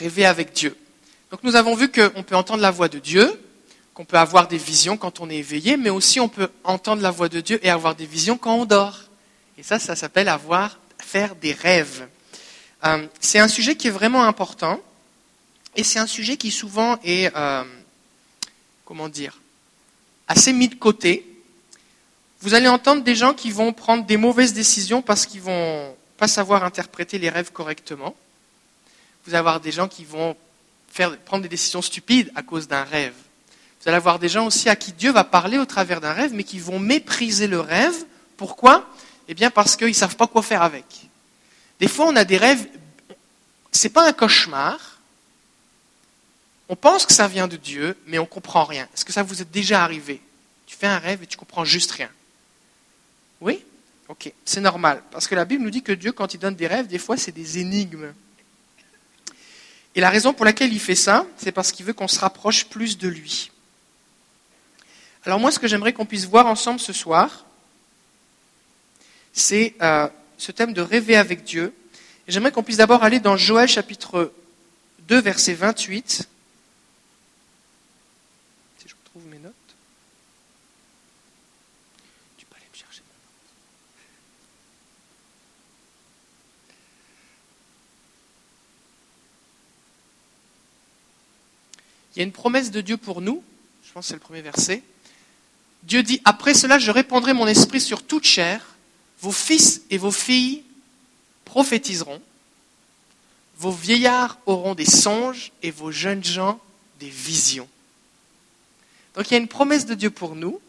rêver avec Dieu. Donc nous avons vu qu'on peut entendre la voix de Dieu, qu'on peut avoir des visions quand on est éveillé, mais aussi on peut entendre la voix de Dieu et avoir des visions quand on dort. Et ça, ça s'appelle avoir, faire des rêves. Euh, c'est un sujet qui est vraiment important, et c'est un sujet qui souvent est, euh, comment dire, assez mis de côté. Vous allez entendre des gens qui vont prendre des mauvaises décisions parce qu'ils vont pas savoir interpréter les rêves correctement. Vous allez avoir des gens qui vont prendre des décisions stupides à cause d'un rêve. Vous allez avoir des gens aussi à qui Dieu va parler au travers d'un rêve, mais qui vont mépriser le rêve. Pourquoi? Eh bien parce qu'ils ne savent pas quoi faire avec. Des fois, on a des rêves, ce n'est pas un cauchemar. On pense que ça vient de Dieu, mais on ne comprend rien. Est-ce que ça vous est déjà arrivé? Tu fais un rêve et tu comprends juste rien. Oui? Ok, c'est normal. Parce que la Bible nous dit que Dieu, quand il donne des rêves, des fois, c'est des énigmes. Et la raison pour laquelle il fait ça, c'est parce qu'il veut qu'on se rapproche plus de lui. Alors moi, ce que j'aimerais qu'on puisse voir ensemble ce soir, c'est euh, ce thème de rêver avec Dieu. J'aimerais qu'on puisse d'abord aller dans Joël chapitre 2, verset 28. Si je retrouve mes notes. Tu peux aller me chercher. Il y a une promesse de Dieu pour nous. Je pense que c'est le premier verset. Dieu dit, après cela, je répandrai mon esprit sur toute chair. Vos fils et vos filles prophétiseront. Vos vieillards auront des songes et vos jeunes gens des visions. Donc il y a une promesse de Dieu pour nous,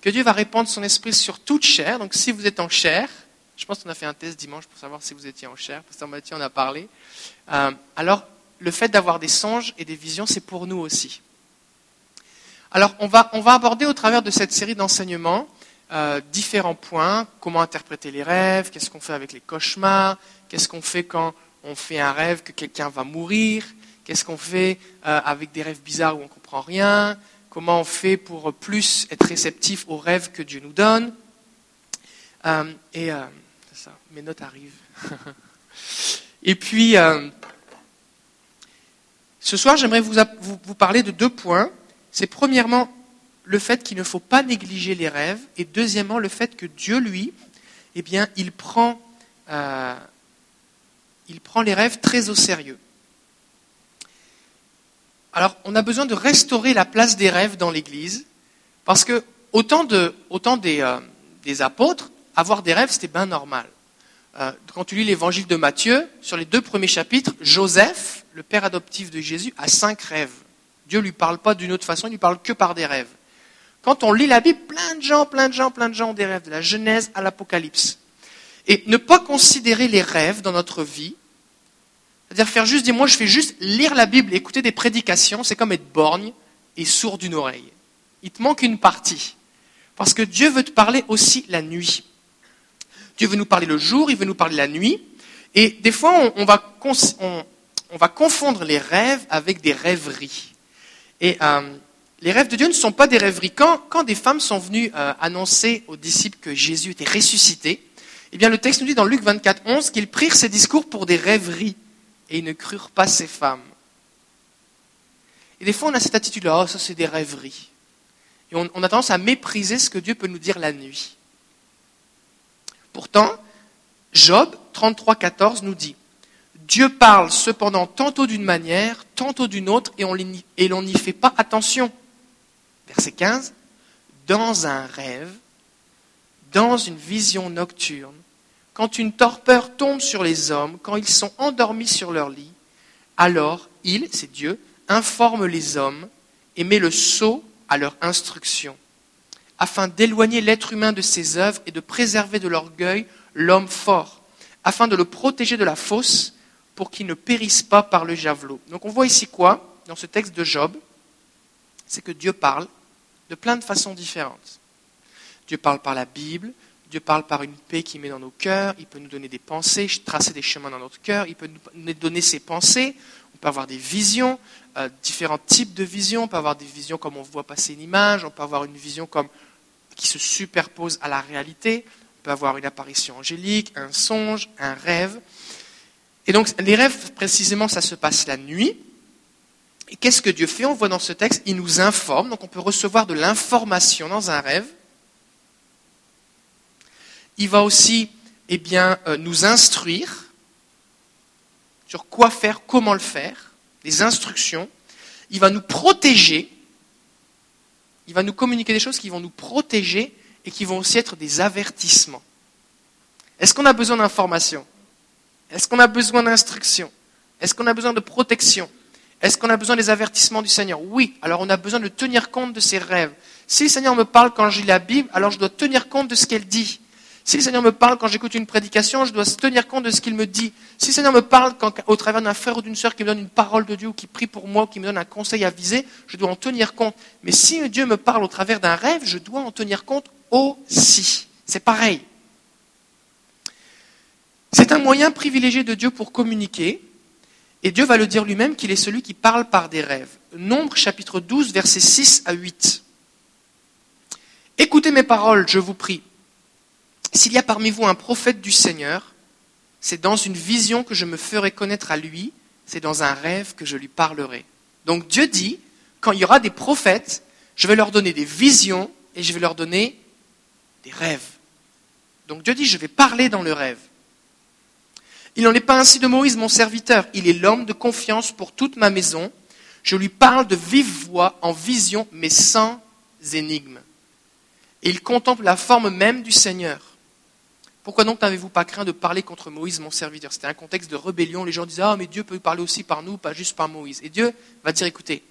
que Dieu va répandre son esprit sur toute chair. Donc si vous êtes en chair, je pense qu'on a fait un test dimanche pour savoir si vous étiez en chair, Pasteur Mathieu en a parlé. Euh, alors le fait d'avoir des songes et des visions, c'est pour nous aussi. Alors on va, on va aborder au travers de cette série d'enseignements euh, différents points, comment interpréter les rêves, qu'est-ce qu'on fait avec les cauchemars, qu'est-ce qu'on fait quand on fait un rêve que quelqu'un va mourir, qu'est-ce qu'on fait euh, avec des rêves bizarres où on ne comprend rien, comment on fait pour plus être réceptif aux rêves que Dieu nous donne? Euh, et ça, mes notes arrivent. et puis, ce soir, j'aimerais vous, parler de deux points. C'est premièrement le fait qu'il ne faut pas négliger les rêves, et deuxièmement, le fait que Dieu, lui, eh bien, il prend, euh, il prend les rêves très au sérieux. Alors, on a besoin de restaurer la place des rêves dans l'Église, parce que autant des, euh, des, apôtres, avoir des rêves, c'était bien normal. Euh, quand tu lis l'évangile de Matthieu, sur les deux premiers chapitres, Joseph, le père adoptif de Jésus, a cinq rêves. Dieu ne lui parle pas d'une autre façon, il lui parle que par des rêves. Quand on lit la Bible, plein de gens, plein de gens, plein de gens ont des rêves, de la Genèse à l'Apocalypse. Et ne pas considérer les rêves dans notre vie, c'est-à-dire faire juste dire, moi je fais juste lire la Bible, écouter des prédications, c'est comme être borgne et sourd d'une oreille. Il te manque une partie. Parce que Dieu veut te parler aussi la nuit. Dieu veut nous parler le jour, il veut nous parler la nuit. Et des fois, on, va, on, va, confondre les rêves avec des rêveries. Et euh, les rêves de Dieu ne sont pas des rêveries. Quand, des femmes sont venues euh, annoncer aux disciples que Jésus était ressuscité, eh bien le texte nous dit dans Luc 24, 11 qu'ils prirent ces discours pour des rêveries et ils ne crurent pas ces femmes. Et des fois, on a cette attitude-là, oh, ça c'est des rêveries. Et on a tendance à mépriser ce que Dieu peut nous dire la nuit. Pourtant, Job 33, 14 nous dit Dieu parle cependant tantôt d'une manière, tantôt d'une autre, et l'on n'y fait pas attention verset 15, dans un rêve, dans une vision nocturne, quand une torpeur tombe sur les hommes, quand ils sont endormis sur leur lit, alors il, c'est Dieu, informe les hommes et met le sceau à leur instruction, afin d'éloigner l'être humain de ses œuvres et de préserver de l'orgueil l'homme fort, afin de le protéger de la fausse, pour qu'il ne périsse pas par le javelot. Donc on voit ici quoi dans ce texte de Job? C'est que Dieu parle de plein de façons différentes. Dieu parle par la Bible, Dieu parle par une paix qu'il met dans nos cœurs, il peut nous donner des pensées, tracer des chemins dans notre cœur, il peut nous donner ses pensées, on peut avoir des visions, euh, différents types de visions, on peut avoir des visions comme on voit passer une image, on peut avoir une vision qui se superpose à la réalité, on peut avoir une apparition angélique, un songe, un rêve. Et donc, les rêves, précisément, ça se passe la nuit. Et qu'est-ce que Dieu fait? On voit dans ce texte, il nous informe, donc on peut recevoir de l'information dans un rêve. Il va aussi eh bien, euh, nous instruire sur quoi faire, comment le faire, des instructions. Il va nous protéger. Il va nous communiquer des choses qui vont nous protéger et qui vont aussi être des avertissements. Est-ce qu'on a besoin d'informations? Est-ce qu'on a besoin d'instructions? Est-ce qu'on a besoin de protection? Est-ce qu'on a besoin des avertissements du Seigneur? Oui, alors on a besoin de tenir compte de ses rêves. Si le Seigneur me parle quand je lis la Bible, alors je dois tenir compte de ce qu'elle dit. Si le Seigneur me parle quand j'écoute une prédication, je dois tenir compte de ce qu'il me dit. Si le Seigneur me parle au travers d'un frère ou d'une sœur qui me donne une parole de Dieu ou qui prie pour moi ou qui me donne un conseil à viser, je dois en tenir compte. Mais si Dieu me parle au travers d'un rêve, je dois en tenir compte aussi. C'est pareil. C'est un moyen privilégié de Dieu pour communiquer. Et Dieu va le dire lui-même qu'il est celui qui parle par des rêves. Nombre chapitre 12, versets 6 à 8. Écoutez mes paroles, je vous prie. S'il y a parmi vous un prophète du Seigneur, c'est dans une vision que je me ferai connaître à lui, c'est dans un rêve que je lui parlerai. Donc Dieu dit, quand il y aura des prophètes, je vais leur donner des visions et je vais leur donner des rêves. Donc Dieu dit, je vais parler dans le rêve. Il n'en est pas ainsi de Moïse, mon serviteur. Il est l'homme de confiance pour toute ma maison. Je lui parle de vive voix, en vision, mais sans énigme. Et il contemple la forme même du Seigneur. Pourquoi donc n'avez-vous pas craint de parler contre Moïse, mon serviteur? C'était un contexte de rébellion. Les gens disaient, ah, mais Dieu peut parler aussi par nous, pas juste par Moïse. Et Dieu va dire, écoutez,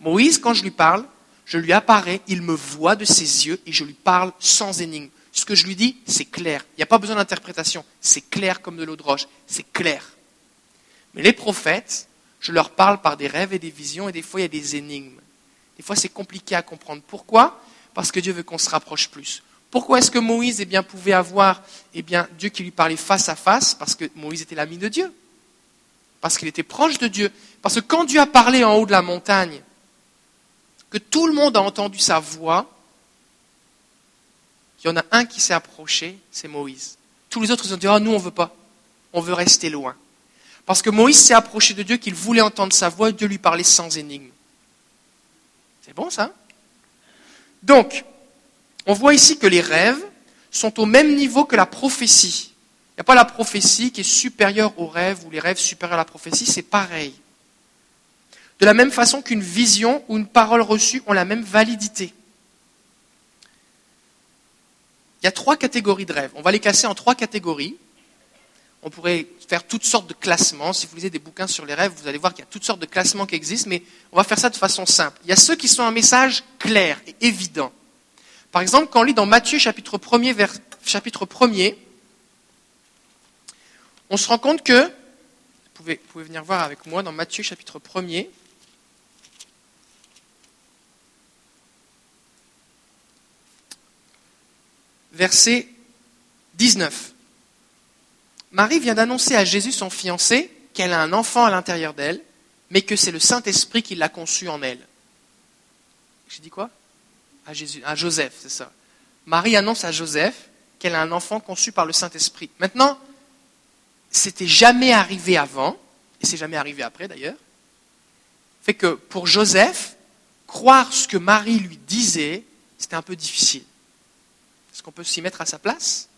Moïse, quand je lui parle, je lui apparais, il me voit de ses yeux et je lui parle sans énigme. Ce que je lui dis, c'est clair. Il n'y a pas besoin d'interprétation. C'est clair comme de l'eau de roche. C'est clair. Mais les prophètes, je leur parle par des rêves et des visions et des fois il y a des énigmes. Des fois c'est compliqué à comprendre. Pourquoi? Parce que Dieu veut qu'on se rapproche plus. Pourquoi est-ce que Moïse eh bien, pouvait avoir eh bien, Dieu qui lui parlait face à face? Parce que Moïse était l'ami de Dieu. Parce qu'il était proche de Dieu. Parce que quand Dieu a parlé en haut de la montagne, que tout le monde a entendu sa voix, il y en a un qui s'est approché, c'est Moïse. Tous les autres ils ont dit Ah, nous, on ne veut pas. On veut rester loin. Parce que Moïse s'est approché de Dieu, qu'il voulait entendre sa voix, et Dieu lui parlait sans énigme. C'est bon ça? Donc, on voit ici que les rêves sont au même niveau que la prophétie. Il n'y a pas la prophétie qui est supérieure aux rêves ou les rêves supérieurs à la prophétie, c'est pareil. De la même façon qu'une vision ou une parole reçue ont la même validité. Il y a trois catégories de rêves. On va les classer en trois catégories. On pourrait faire toutes sortes de classements. Si vous lisez des bouquins sur les rêves, vous allez voir qu'il y a toutes sortes de classements qui existent, mais on va faire ça de façon simple. Il y a ceux qui sont un message clair et évident. Par exemple, quand on lit dans Matthieu chapitre 1er, vers, chapitre 1 on se rend compte que, vous pouvez, vous pouvez venir voir avec moi dans Matthieu chapitre 1er, verset 19. Marie vient d'annoncer à Jésus, son fiancé, qu'elle a un enfant à l'intérieur d'elle, mais que c'est le Saint-Esprit qui l'a conçu en elle. J'ai dit quoi? À, Jésus, à Joseph, c'est ça. Marie annonce à Joseph qu'elle a un enfant conçu par le Saint-Esprit. Maintenant, c'était jamais arrivé avant, et c'est jamais arrivé après d'ailleurs, fait que pour Joseph, croire ce que Marie lui disait, c'était un peu difficile. Est-ce qu'on peut s'y mettre à sa place?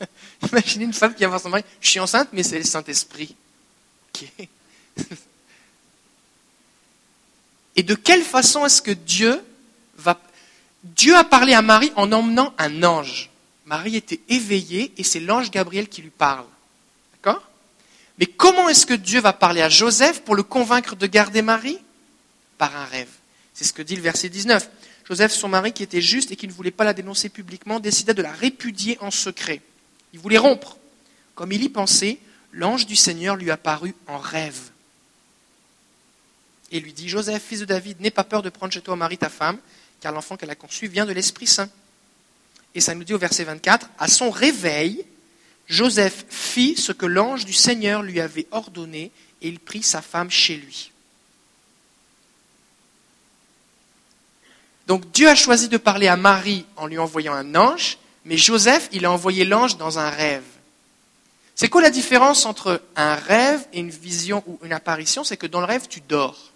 Imaginez une femme qui va voir son je suis enceinte, mais c'est le Saint-Esprit. Et de quelle façon est-ce que Dieu. Dieu a parlé à Marie en emmenant un ange. Marie était éveillée et c'est l'ange Gabriel qui lui parle. D'accord? Mais comment est-ce que Dieu va parler à Joseph pour le convaincre de garder Marie? Par un rêve. C'est ce que dit le verset 19. Joseph, son mari, qui était juste et qui ne voulait pas la dénoncer publiquement, décida de la répudier en secret. Il voulait rompre. Comme il y pensait, l'ange du Seigneur lui apparut en rêve. Et lui dit, Joseph, fils de David, n'aie pas peur de prendre chez toi Marie, ta femme, car l'enfant qu'elle a conçu vient de l'Esprit Saint. Et ça nous dit au verset 24, à son réveil, Joseph fit ce que l'ange du Seigneur lui avait ordonné, et il prit sa femme chez lui. Donc Dieu a choisi de parler à Marie en lui envoyant un ange, mais Joseph, il a envoyé l'ange dans un rêve. C'est quoi la différence entre un rêve et une vision ou une apparition? C'est que dans le rêve, tu dors.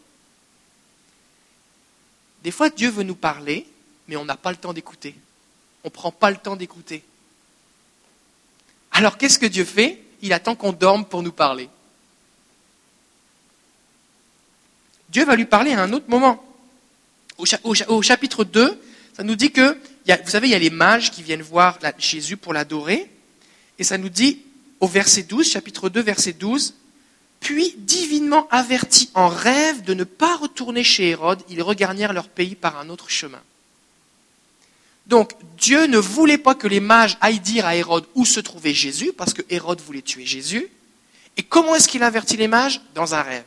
Des fois, Dieu veut nous parler, mais on n'a pas le temps d'écouter. On ne prend pas le temps d'écouter. Alors qu'est-ce que Dieu fait? Il attend qu'on dorme pour nous parler. Dieu va lui parler à un autre moment. Au, chapitre 2, ça nous dit que, vous savez, il y a les mages qui viennent voir Jésus pour l'adorer. Et ça nous dit, au verset 12, chapitre 2, verset 12, puis, divinement avertis en rêve de ne pas retourner chez Hérode, ils regagnèrent leur pays par un autre chemin. Donc, Dieu ne voulait pas que les mages aillent dire à Hérode où se trouvait Jésus, parce que Hérode voulait tuer Jésus. Et comment est-ce qu'il avertit les mages? Dans un rêve.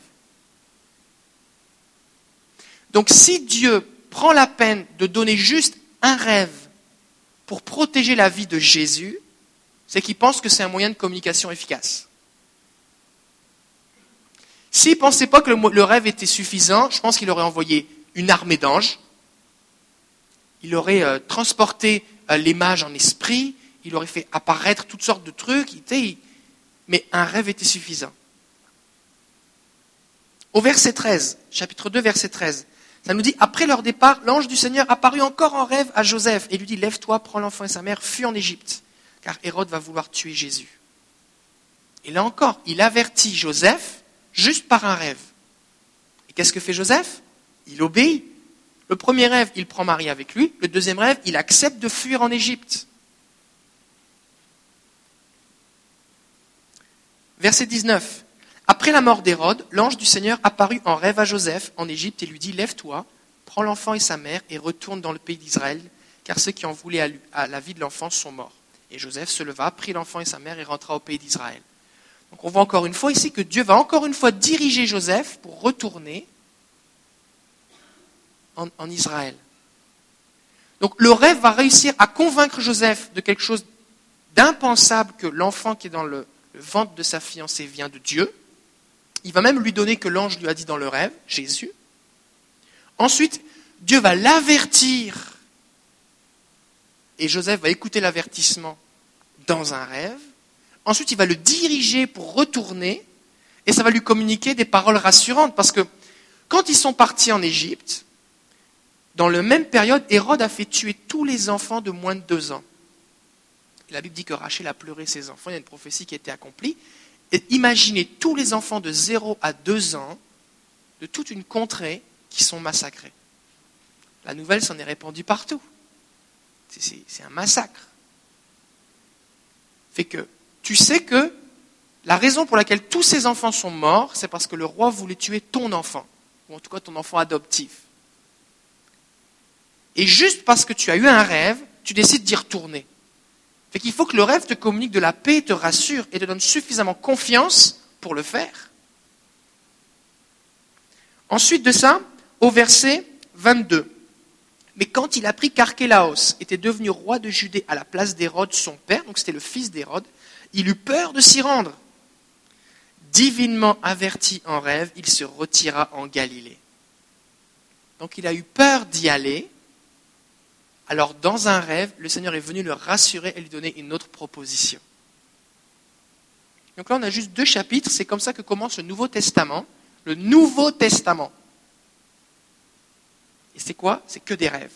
Donc, si Dieu prend la peine de donner juste un rêve pour protéger la vie de Jésus, c'est qu'il pense que c'est un moyen de communication efficace. S'il ne pensait pas que le, rêve était suffisant, je pense qu'il aurait envoyé une armée d'anges, il aurait euh, transporté euh, les mages en esprit, il aurait fait apparaître toutes sortes de trucs, mais un rêve était suffisant. Au verset 13, chapitre 2, verset 13, ça nous dit, après leur départ, l'ange du Seigneur apparut encore en rêve à Joseph et lui dit, lève-toi, prends l'enfant et sa mère, fuis en Égypte, car Hérode va vouloir tuer Jésus. Et là encore, il avertit Joseph juste par un rêve. Et qu'est-ce que fait Joseph? Il obéit. Le premier rêve, il prend Marie avec lui. Le deuxième rêve, il accepte de fuir en Égypte. Verset 19. Après la mort d'Hérode, l'ange du Seigneur apparut en rêve à Joseph en Égypte et lui dit Lève-toi, prends l'enfant et sa mère et retourne dans le pays d'Israël, car ceux qui en voulaient à la vie de l'enfant sont morts. Et Joseph se leva, prit l'enfant et sa mère et rentra au pays d'Israël. Donc on voit encore une fois ici que Dieu va encore une fois diriger Joseph pour retourner en, Israël. Donc le rêve va réussir à convaincre Joseph de quelque chose d'impensable que l'enfant qui est dans le, le ventre de sa fiancée vient de Dieu. Il va même lui donner que l'ange lui a dit dans le rêve, Jésus. Ensuite, Dieu va l'avertir. Et Joseph va écouter l'avertissement dans un rêve. Ensuite, il va le diriger pour retourner et ça va lui communiquer des paroles rassurantes parce que quand ils sont partis en Égypte, dans la même période, Hérode a fait tuer tous les enfants de moins de deux ans. la Bible dit que Rachel a pleuré ses enfants, il y a une prophétie qui a été accomplie. Imaginez tous les enfants de 0 à 2 ans de toute une contrée qui sont massacrés. La nouvelle s'en est répandue partout. C'est un massacre. Fait que tu sais que la raison pour laquelle tous ces enfants sont morts, c'est parce que le roi voulait tuer ton enfant, ou en tout cas ton enfant adoptif. Et juste parce que tu as eu un rêve, tu décides d'y retourner. Fait qu'il faut que le rêve te communique de la paix, te rassure et te donne suffisamment confiance pour le faire. Ensuite de ça, au verset 22. Mais quand il apprit qu'Archélaos était devenu roi de Judée à la place d'Hérode, son père, donc c'était le fils d'Hérode, il eut peur de s'y rendre. Divinement averti en rêve, il se retira en Galilée. Donc il a eu peur d'y aller. Alors dans un rêve, le Seigneur est venu le rassurer et lui donner une autre proposition. Donc là, on a juste deux chapitres. C'est comme ça que commence le Nouveau Testament. Le Nouveau Testament. Et c'est quoi? C'est que des rêves.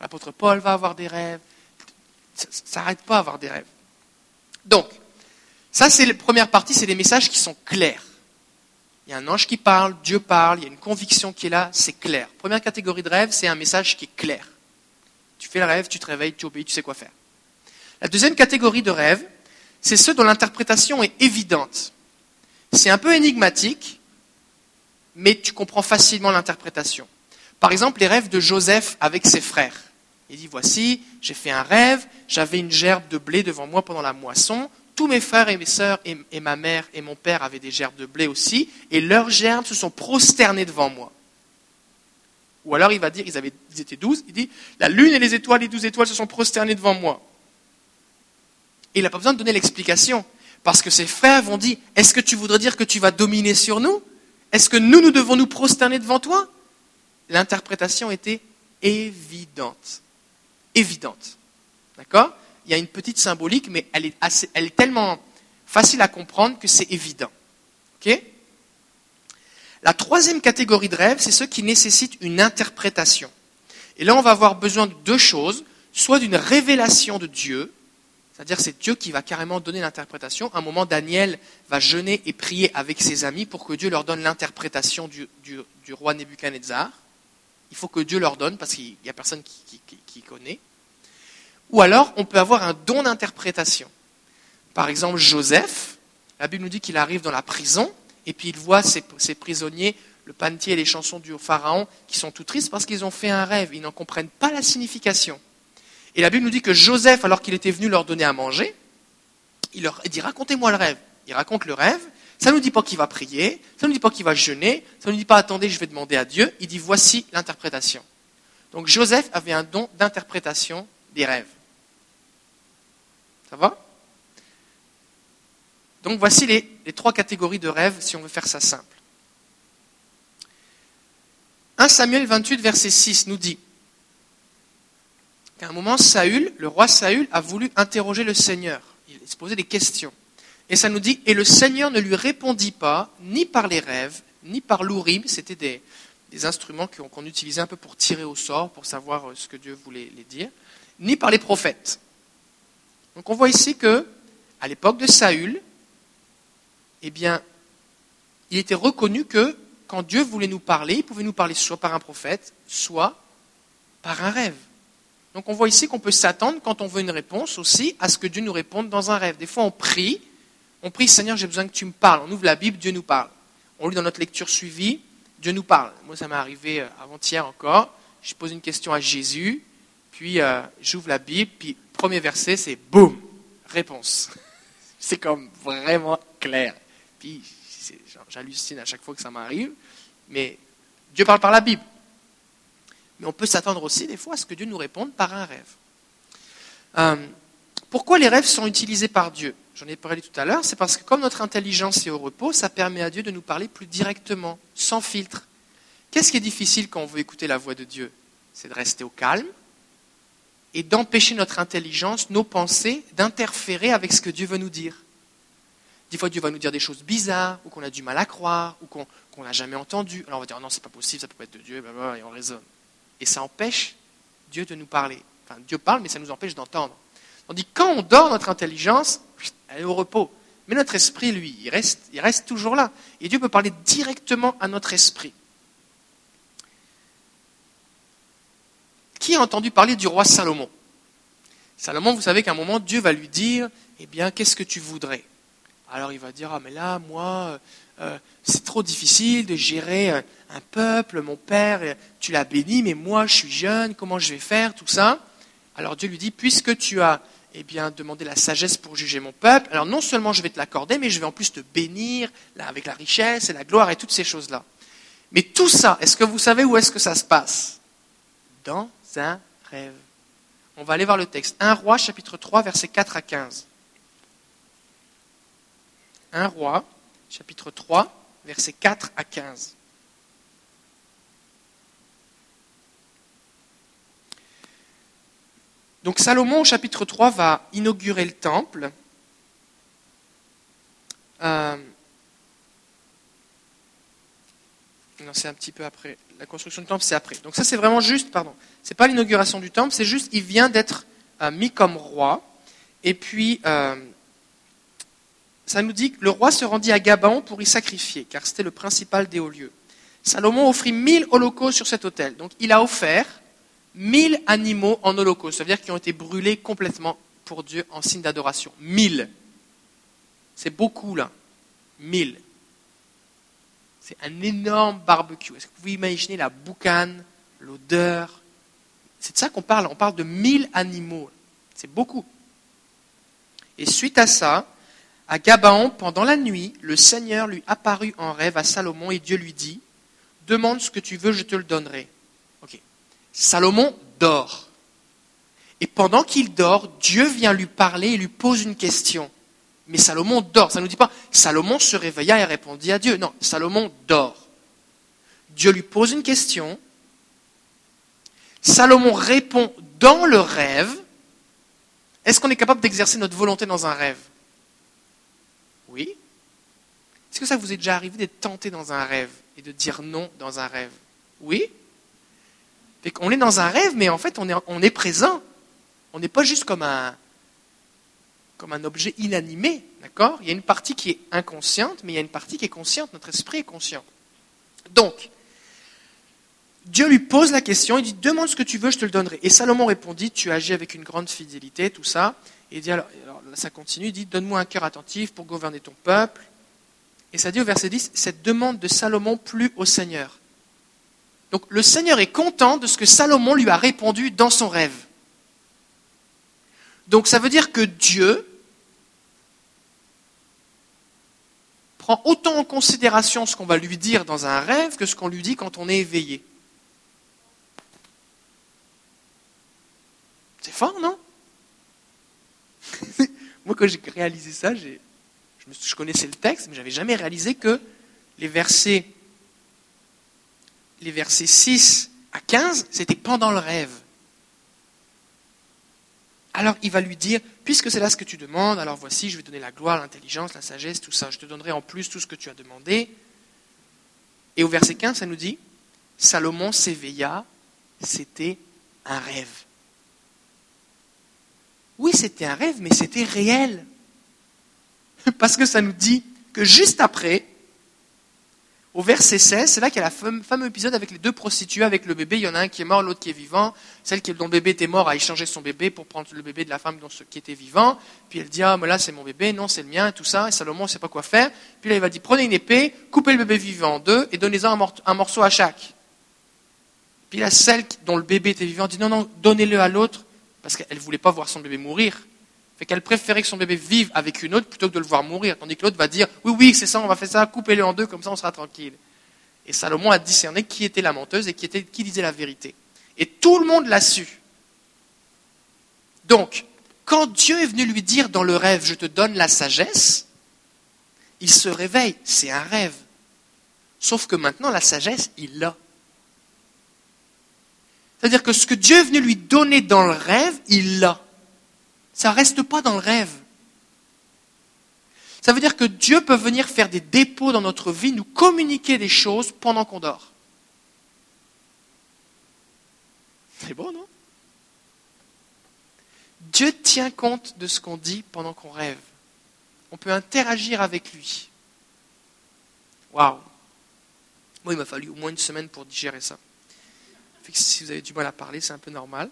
L'apôtre Paul va avoir des rêves. Ça n'arrête pas à avoir des rêves. Donc, ça c'est la première partie, c'est des messages qui sont clairs. Il y a un ange qui parle, Dieu parle, il y a une conviction qui est là, c'est clair. Première catégorie de rêve, c'est un message qui est clair. Tu fais le rêve, tu te réveilles, tu obéis, tu sais quoi faire. La deuxième catégorie de rêve, c'est ceux dont l'interprétation est évidente. C'est un peu énigmatique, mais tu comprends facilement l'interprétation. Par exemple, les rêves de Joseph avec ses frères. Il dit, voici, j'ai fait un rêve, j'avais une gerbe de blé devant moi pendant la moisson, tous mes frères et mes sœurs et, ma mère et mon père avaient des gerbes de blé aussi, et leurs gerbes se sont prosternées devant moi. Ou alors il va dire, ils, avaient, ils étaient douze, il dit, la lune et les étoiles, les douze étoiles se sont prosternées devant moi. Et il n'a pas besoin de donner l'explication, parce que ses frères vont dire, est-ce que tu voudrais dire que tu vas dominer sur nous? Est-ce que nous, nous devons nous prosterner devant toi? L'interprétation était évidente évidente. D'accord? Il y a une petite symbolique, mais elle est, assez, elle est tellement facile à comprendre que c'est évident. Ok? La troisième catégorie de rêves, c'est ceux qui nécessitent une interprétation. Et là, on va avoir besoin de deux choses, soit d'une révélation de Dieu, c'est-à-dire c'est Dieu qui va carrément donner l'interprétation. À un moment, Daniel va jeûner et prier avec ses amis pour que Dieu leur donne l'interprétation du, roi Nebuchadnezzar. Il faut que Dieu leur donne parce qu'il n'y a personne qui, connaît. Ou alors, on peut avoir un don d'interprétation. Par exemple, Joseph, la Bible nous dit qu'il arrive dans la prison et puis il voit ses, prisonniers, le panetier et les chansons du pharaon, qui sont tout tristes parce qu'ils ont fait un rêve. Ils n'en comprennent pas la signification. Et la Bible nous dit que Joseph, alors qu'il était venu leur donner à manger, il leur dit racontez-moi le rêve. Il raconte le rêve. Ça ne nous dit pas qu'il va prier, ça ne nous dit pas qu'il va jeûner, ça ne nous dit pas attendez, je vais demander à Dieu. Il dit voici l'interprétation. Donc Joseph avait un don d'interprétation des rêves. Ça va? Donc voici les, trois catégories de rêves si on veut faire ça simple. 1 Samuel 28, verset 6 nous dit qu'à un moment, Saül, le roi Saül, a voulu interroger le Seigneur. Il se posait des questions. Et ça nous dit, et le Seigneur ne lui répondit pas, ni par les rêves, ni par l'ourim, c'était des, instruments qu'on utilisait un peu pour tirer au sort, pour savoir euh, ce que Dieu voulait les dire, ni par les prophètes. Donc on voit ici que, à l'époque de Saül, eh bien, il était reconnu que quand Dieu voulait nous parler, il pouvait nous parler soit par un prophète, soit par un rêve. Donc on voit ici qu'on peut s'attendre, quand on veut une réponse aussi, à ce que Dieu nous réponde dans un rêve. Des fois on prie, on prie Seigneur, j'ai besoin que tu me parles. On ouvre la Bible, Dieu nous parle. On lit dans notre lecture suivie, Dieu nous parle. Moi ça m'est arrivé euh, avant-hier encore. Je pose une question à Jésus, puis euh, j'ouvre la Bible, puis premier verset c'est boum, réponse. c'est comme vraiment clair. Puis j'hallucine à chaque fois que ça m'arrive, mais Dieu parle par la Bible. Mais on peut s'attendre aussi des fois à ce que Dieu nous réponde par un rêve. Euh, pourquoi les rêves sont utilisés par Dieu? J'en ai parlé tout à l'heure, c'est parce que comme notre intelligence est au repos, ça permet à Dieu de nous parler plus directement, sans filtre. Qu'est-ce qui est difficile quand on veut écouter la voix de Dieu? C'est de rester au calme et d'empêcher notre intelligence, nos pensées, d'interférer avec ce que Dieu veut nous dire. Des fois, Dieu va nous dire des choses bizarres, ou qu'on a du mal à croire, ou qu'on n'a jamais entendu. Alors on va dire, non, c'est pas possible, ça peut pas être de Dieu, et on raisonne et ça empêche Dieu de nous parler. Enfin, Dieu parle, mais ça nous empêche d'entendre. Tandis que quand on dort, notre intelligence, elle est au repos. Mais notre esprit, lui, il reste, il reste toujours là. Et Dieu peut parler directement à notre esprit. Qui a entendu parler du roi Salomon? Salomon, vous savez qu'à un moment, Dieu va lui dire, eh bien, qu'est-ce que tu voudrais? Alors il va dire, ah mais là, moi, euh, c'est trop difficile de gérer un, peuple, mon père, tu l'as béni, mais moi je suis jeune, comment je vais faire, tout ça? Alors Dieu lui dit, puisque tu as eh bien, demandé la sagesse pour juger mon peuple, alors non seulement je vais te l'accorder, mais je vais en plus te bénir avec la richesse et la gloire et toutes ces choses-là. Mais tout ça, est-ce que vous savez où est-ce que ça se passe? Dans un rêve. On va aller voir le texte. 1 roi, chapitre 3, versets 4 à 15. 1 roi, chapitre 3, versets 4 à 15. Donc Salomon, au chapitre 3, va inaugurer le temple. Euh, non, c'est un petit peu après. La construction du temple, c'est après. Donc ça, c'est vraiment juste, pardon. C'est pas l'inauguration du temple, c'est juste, il vient d'être euh, mis comme roi. Et puis, euh, ça nous dit que le roi se rendit à Gabaon pour y sacrifier, car c'était le principal des hauts lieux. Salomon offrit mille holocaustes sur cet autel. Donc il a offert mille animaux en holocauste, c'est-à-dire qui ont été brûlés complètement pour Dieu en signe d'adoration. Mille. C'est beaucoup là. Mille. C'est un énorme barbecue. Est-ce que vous pouvez imaginer la boucane, l'odeur? C'est de ça qu'on parle. On parle de mille animaux. C'est beaucoup. Et suite à ça, à Gabaon, pendant la nuit, le Seigneur lui apparut en rêve à Salomon et Dieu lui dit Demande ce que tu veux, je te le donnerai. Salomon dort. Et pendant qu'il dort, Dieu vient lui parler et lui pose une question. Mais Salomon dort. Ça ne nous dit pas Salomon se réveilla et répondit à Dieu. Non, Salomon dort. Dieu lui pose une question. Salomon répond dans le rêve. Est-ce qu'on est capable d'exercer notre volonté dans un rêve? Oui. Est-ce que ça vous est déjà arrivé d'être tenté dans un rêve et de dire non dans un rêve? Oui. On est dans un rêve, mais en fait, on est, on est présent. On n'est pas juste comme un, comme un objet inanimé, d'accord? Il y a une partie qui est inconsciente, mais il y a une partie qui est consciente. Notre esprit est conscient. Donc, Dieu lui pose la question, il dit Demande ce que tu veux, je te le donnerai. Et Salomon répondit Tu agis avec une grande fidélité, tout ça. Et il dit alors, ça continue il dit Donne-moi un cœur attentif pour gouverner ton peuple. Et ça dit au verset 10 Cette demande de Salomon plut au Seigneur. Donc le Seigneur est content de ce que Salomon lui a répondu dans son rêve. Donc ça veut dire que Dieu prend autant en considération ce qu'on va lui dire dans un rêve que ce qu'on lui dit quand on est éveillé. C'est fort, non? Moi, quand j'ai réalisé ça, je, je, connaissais le texte, mais je n'avais jamais réalisé que les versets, les versets 6 à 15, c'était pendant le rêve. Alors il va lui dire, puisque c'est là ce que tu demandes, alors voici, je vais donner la gloire, l'intelligence, la sagesse, tout ça. Je te donnerai en plus tout ce que tu as demandé. Et au verset 15, ça nous dit, Salomon s'éveilla, c'était un rêve. Oui, c'était un rêve, mais c'était réel. Parce que ça nous dit que juste après, au verset 16, c'est là qu'il y a le fameux épisode avec les deux prostituées avec le bébé. Il y en a un qui est mort, l'autre qui est vivant. Celle dont le bébé était mort a échangé son bébé pour prendre le bébé de la femme qui était vivant. Puis elle dit, ah, mais là c'est mon bébé, non c'est le mien, tout ça. Et Salomon ne sait pas quoi faire. Puis là il va dire, prenez une épée, coupez le bébé vivant en deux et donnez-en un morceau à chaque. Puis là, celle dont le bébé était vivant dit, non, non, donnez-le à l'autre parce qu'elle ne voulait pas voir son bébé mourir. Fait qu'elle préférait que son bébé vive avec une autre plutôt que de le voir mourir. Tandis que l'autre va dire Oui, oui, c'est ça, on va faire ça, coupez-le en deux, comme ça on sera tranquille. Et Salomon a discerné qui était la menteuse et qui, disait la vérité. Et tout le monde l'a su. Donc, quand Dieu est venu lui dire dans le rêve Je te donne la sagesse, il se réveille. C'est un rêve. Sauf que maintenant, la sagesse, il l'a. C'est-à-dire que ce que Dieu est venu lui donner dans le rêve, il l'a. Ça ne reste pas dans le rêve. Ça veut dire que Dieu peut venir faire des dépôts dans notre vie, nous communiquer des choses pendant qu'on dort. C'est bon, non? Dieu tient compte de ce qu'on dit pendant qu'on rêve. On peut interagir avec lui. Waouh Moi, il m'a fallu au moins une semaine pour digérer ça si vous avez du mal à parler, c'est un peu normal.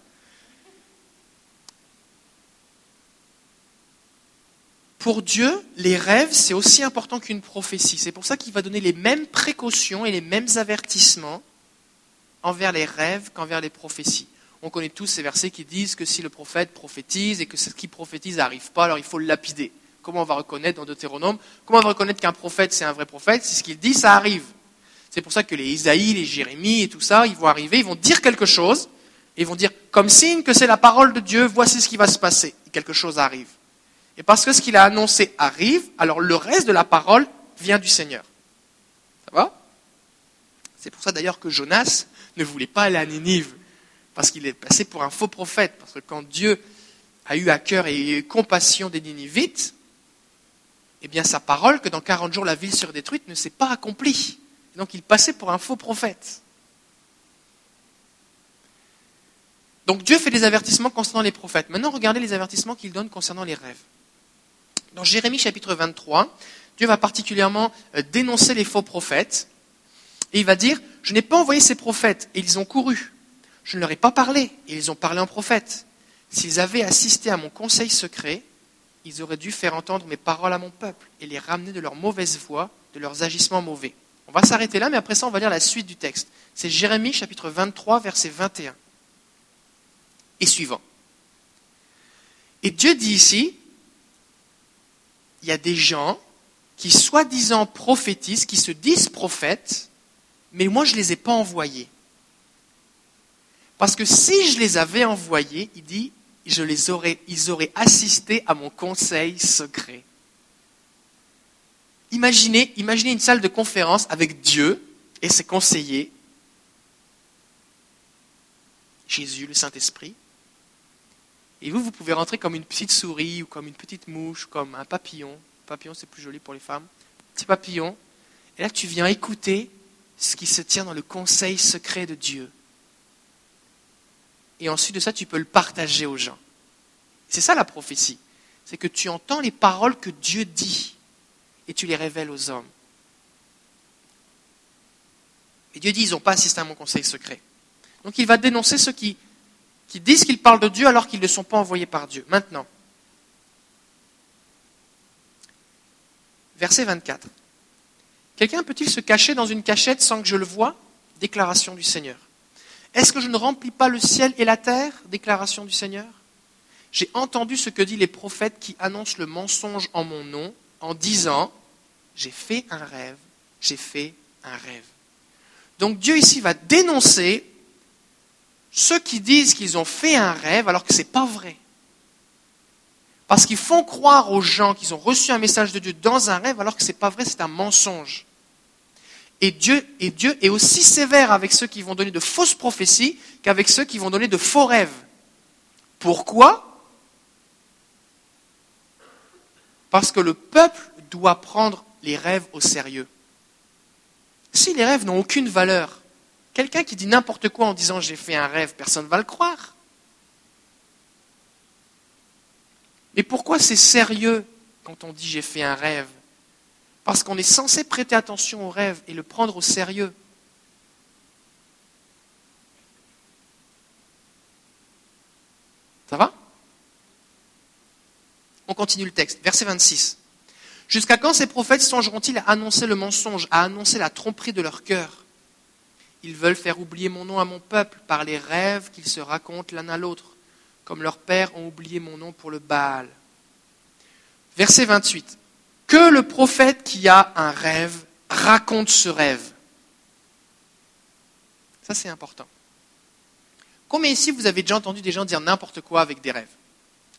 Pour Dieu, les rêves, c'est aussi important qu'une prophétie. C'est pour ça qu'il va donner les mêmes précautions et les mêmes avertissements envers les rêves qu'envers les prophéties. On connaît tous ces versets qui disent que si le prophète prophétise et que ce qui prophétise n'arrive pas, alors il faut le lapider. Comment on va reconnaître dans Deutéronome Comment on va reconnaître qu'un prophète c'est un vrai prophète Si ce qu'il dit, ça arrive. C'est pour ça que les Isaïe, les Jérémie et tout ça, ils vont arriver, ils vont dire quelque chose, et ils vont dire, comme signe que c'est la parole de Dieu, voici ce qui va se passer. Quelque chose arrive. Et parce que ce qu'il a annoncé arrive, alors le reste de la parole vient du Seigneur. Ça va? C'est pour ça d'ailleurs que Jonas ne voulait pas aller à Ninive, parce qu'il est passé pour un faux prophète. Parce que quand Dieu a eu à cœur et eu compassion des Ninivites, eh bien sa parole, que dans 40 jours la ville serait détruite, ne s'est pas accomplie. Donc il passait pour un faux prophète. Donc Dieu fait des avertissements concernant les prophètes. Maintenant, regardez les avertissements qu'il donne concernant les rêves. Dans Jérémie chapitre 23, Dieu va particulièrement euh, dénoncer les faux prophètes. Et il va dire, je n'ai pas envoyé ces prophètes, et ils ont couru. Je ne leur ai pas parlé, et ils ont parlé en prophète. S'ils avaient assisté à mon conseil secret, ils auraient dû faire entendre mes paroles à mon peuple, et les ramener de leur mauvaise voie, de leurs agissements mauvais. On va s'arrêter là, mais après ça, on va lire la suite du texte. C'est Jérémie chapitre 23, verset 21 et suivant. Et Dieu dit ici, il y a des gens qui soi-disant prophétisent, qui se disent prophètes, mais moi je ne les ai pas envoyés. Parce que si je les avais envoyés, il dit, je les aurais, ils auraient assisté à mon conseil secret. Imaginez, imaginez une salle de conférence avec Dieu et ses conseillers, Jésus, le Saint-Esprit. Et vous, vous pouvez rentrer comme une petite souris ou comme une petite mouche, comme un papillon. Papillon, c'est plus joli pour les femmes. Petit papillon. Et là, tu viens écouter ce qui se tient dans le conseil secret de Dieu. Et ensuite de ça, tu peux le partager aux gens. C'est ça la prophétie. C'est que tu entends les paroles que Dieu dit et tu les révèles aux hommes. Et Dieu dit, ils n'ont pas assisté à mon conseil secret. Donc il va dénoncer ceux qui, qui disent qu'ils parlent de Dieu alors qu'ils ne sont pas envoyés par Dieu. Maintenant, verset 24. Quelqu'un peut-il se cacher dans une cachette sans que je le voie? Déclaration du Seigneur. Est-ce que je ne remplis pas le ciel et la terre? Déclaration du Seigneur. J'ai entendu ce que disent les prophètes qui annoncent le mensonge en mon nom en disant, j'ai fait un rêve, j'ai fait un rêve. Donc Dieu ici va dénoncer ceux qui disent qu'ils ont fait un rêve alors que ce n'est pas vrai. Parce qu'ils font croire aux gens qu'ils ont reçu un message de Dieu dans un rêve alors que ce n'est pas vrai, c'est un mensonge. Et Dieu, est aussi sévère avec ceux qui vont donner de fausses prophéties qu'avec ceux qui vont donner de faux rêves. Pourquoi? Parce que le peuple doit prendre les rêves au sérieux. Si les rêves n'ont aucune valeur, quelqu'un qui dit n'importe quoi en disant j'ai fait un rêve, personne ne va le croire. Mais pourquoi c'est sérieux quand on dit j'ai fait un rêve? Parce qu'on est censé prêter attention au rêve et le prendre au sérieux. Ça va? On continue le texte. Verset 26. Jusqu'à quand ces prophètes songeront-ils à annoncer le mensonge, à annoncer la tromperie de leur cœur? Ils veulent faire oublier mon nom à mon peuple par les rêves qu'ils se racontent l'un à l'autre, comme leurs pères ont oublié mon nom pour le Baal. Verset 28. Que le prophète qui a un rêve raconte ce rêve. Ça, c'est important. Combien ici vous avez déjà entendu des gens dire n'importe quoi avec des rêves?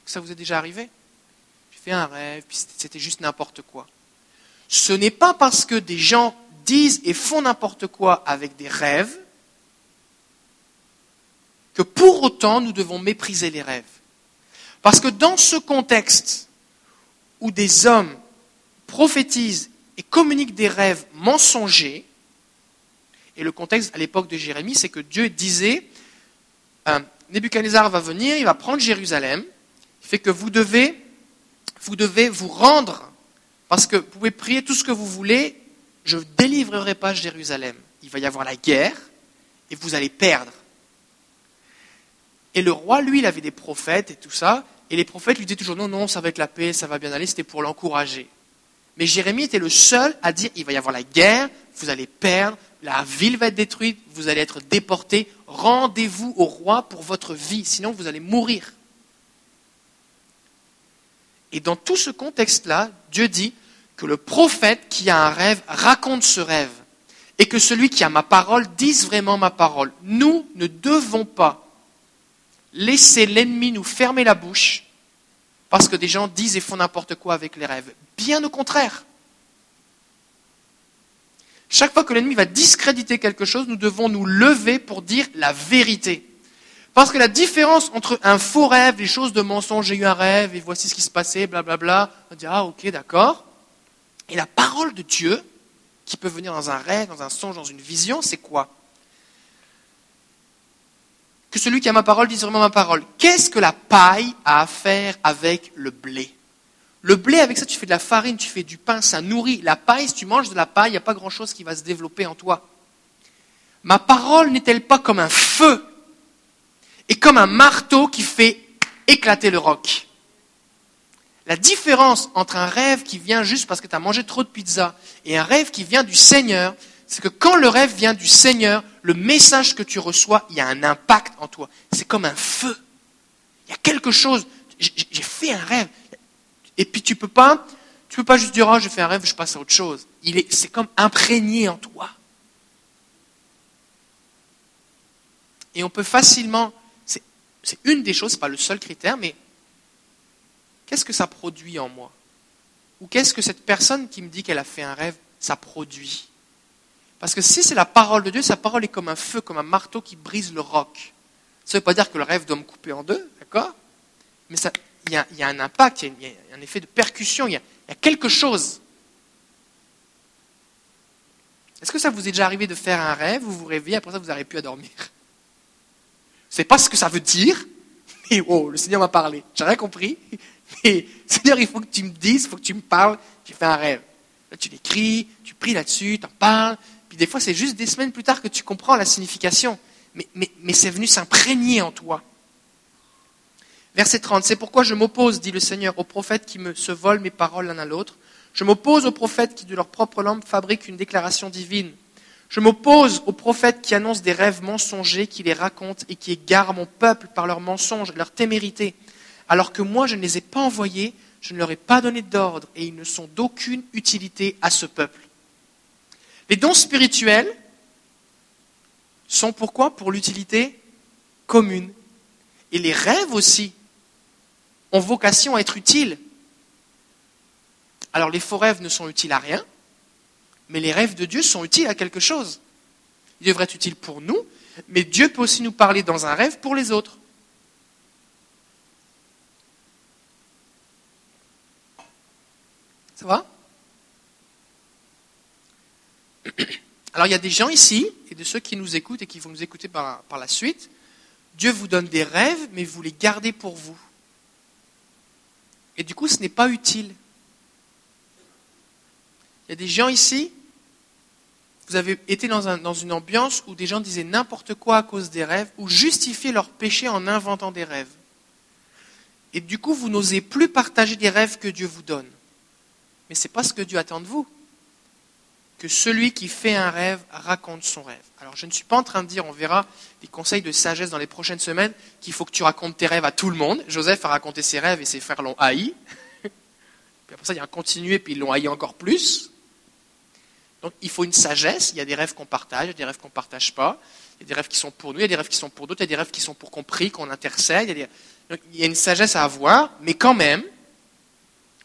Ça vous est déjà arrivé? Fait un rêve, puis c'était juste n'importe quoi. Ce n'est pas parce que des gens disent et font n'importe quoi avec des rêves que pour autant nous devons mépriser les rêves. Parce que dans ce contexte où des hommes prophétisent et communiquent des rêves mensongers, et le contexte à l'époque de Jérémie, c'est que Dieu disait, euh, va venir, il va prendre Jérusalem, il fait que vous devez vous devez vous rendre, parce que vous pouvez prier tout ce que vous voulez, je ne délivrerai pas Jérusalem. Il va y avoir la guerre, et vous allez perdre. Et le roi, lui, il avait des prophètes et tout ça, et les prophètes lui disaient toujours non, non, ça va être la paix, ça va bien aller, c'était pour l'encourager. Mais Jérémie était le seul à dire il va y avoir la guerre, vous allez perdre, la ville va être détruite, vous allez être déportés, rendez-vous au roi pour votre vie, sinon vous allez mourir. Et dans tout ce contexte-là, Dieu dit que le prophète qui a un rêve raconte ce rêve et que celui qui a ma parole dise vraiment ma parole. Nous ne devons pas laisser l'ennemi nous fermer la bouche parce que des gens disent et font n'importe quoi avec les rêves. Bien au contraire. Chaque fois que l'ennemi va discréditer quelque chose, nous devons nous lever pour dire la vérité. Parce que la différence entre un faux rêve, les choses de mensonge, j'ai eu un rêve et voici ce qui se passait, blablabla, on dit ah ok d'accord. Et la parole de Dieu, qui peut venir dans un rêve, dans un songe, dans une vision, c'est quoi? Que celui qui a ma parole dise vraiment ma parole. Qu'est-ce que la paille a à faire avec le blé? Le blé, avec ça, tu fais de la farine, tu fais du pain, ça nourrit. La paille, si tu manges de la paille, il n'y a pas grand-chose qui va se développer en toi. Ma parole n'est-elle pas comme un feu est comme un marteau qui fait éclater le roc? La différence entre un rêve qui vient juste parce que tu as mangé trop de pizza et un rêve qui vient du Seigneur, c'est que quand le rêve vient du Seigneur, le message que tu reçois, il y a un impact en toi. C'est comme un feu. Il y a quelque chose. J'ai fait un rêve. Et puis tu peux pas, tu peux pas juste dire, oh, j'ai fait un rêve, je passe à autre chose. Il est, c'est comme imprégné en toi. Et on peut facilement c'est une des choses, ce n'est pas le seul critère, mais qu'est-ce que ça produit en moi? Ou qu'est-ce que cette personne qui me dit qu'elle a fait un rêve, ça produit? Parce que si c'est la parole de Dieu, sa parole est comme un feu, comme un marteau qui brise le roc. Ça ne veut pas dire que le rêve doit me couper en deux, d'accord? Mais il y, a, un impact, il y, a un effet de percussion, il y a, quelque chose. Est-ce que ça vous est déjà arrivé de faire un rêve, vous vous réveillez, après ça vous n'arrivez plus à dormir? Ne sais pas ce que ça veut dire, mais oh, le Seigneur m'a parlé. J'ai rien compris, mais Seigneur, il faut que tu me dises, il faut que tu me parles, j'ai fait un rêve. Là, tu l'écris, tu pries là-dessus, tu en parles, puis des fois c'est juste des semaines plus tard que tu comprends la signification, mais, c'est venu s'imprégner en toi. Verset 30, c'est pourquoi je m'oppose, dit le Seigneur, aux prophètes qui me se volent mes paroles l'un à l'autre. Je m'oppose aux prophètes qui, de leur propre langue, fabriquent une déclaration divine. Je m'oppose aux prophètes qui annoncent des rêves mensongers, qui les racontent et qui égarent mon peuple par leurs mensonges, leur témérité. Alors que moi, je ne les ai pas envoyés, je ne leur ai pas donné d'ordre et ils ne sont d'aucune utilité à ce peuple. Les dons spirituels sont pourquoi? Pour l'utilité commune. Et les rêves aussi ont vocation à être utiles. Alors les faux rêves ne sont utiles à rien, mais les rêves de Dieu sont utiles à quelque chose. Ils devraient être utiles pour nous, mais Dieu peut aussi nous parler dans un rêve pour les autres. Ça va? Alors il y a des gens ici, et de ceux qui nous écoutent et qui vont nous écouter par, la suite, Dieu vous donne des rêves, mais vous les gardez pour vous. Et du coup, ce n'est pas utile. Il y a des gens ici, vous avez été dans, dans une ambiance où des gens disaient n'importe quoi à cause des rêves, ou justifiaient leur péché en inventant des rêves. Et du coup, vous n'osez plus partager des rêves que Dieu vous donne. Mais ce n'est pas ce que Dieu attend de vous que celui qui fait un rêve raconte son rêve. Alors je ne suis pas en train de dire, on verra des conseils de sagesse dans les prochaines semaines, qu'il faut que tu racontes tes rêves à tout le monde. Joseph a raconté ses rêves et ses frères l'ont haï. puis après ça, il y a un continué, puis ils l'ont haï encore plus. Donc il faut une sagesse, il y a des rêves qu'on partage, il y a des rêves qu'on ne partage pas, il y a des rêves qui sont pour nous, il y a des rêves qui sont pour d'autres, il y a des rêves qui sont pour qu'on prie, qu'on intercède. Donc, il y a une sagesse à avoir, mais quand même,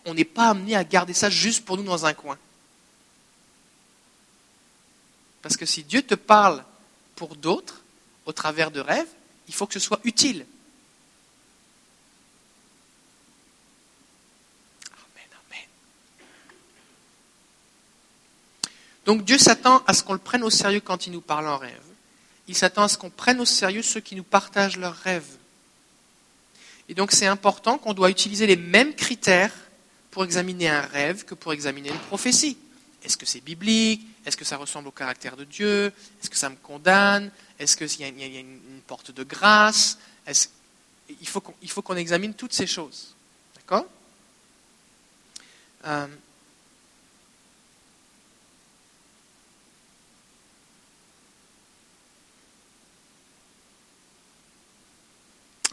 on n'est pas amené à garder ça juste pour nous dans un coin. Parce que si Dieu te parle pour d'autres, au travers de rêves, il faut que ce soit utile. Amen, amen. Donc Dieu s'attend à ce qu'on le prenne au sérieux quand il nous parle en rêve. Il s'attend à ce qu'on prenne au sérieux ceux qui nous partagent leurs rêves. Et donc c'est important qu'on doit utiliser les mêmes critères pour examiner un rêve que pour examiner une prophétie. Est-ce que c'est biblique? Est-ce que ça ressemble au caractère de Dieu? Est-ce que ça me condamne? Est-ce qu'il y, a une porte de grâce? Il faut qu'on examine toutes ces choses. D'accord? Euh,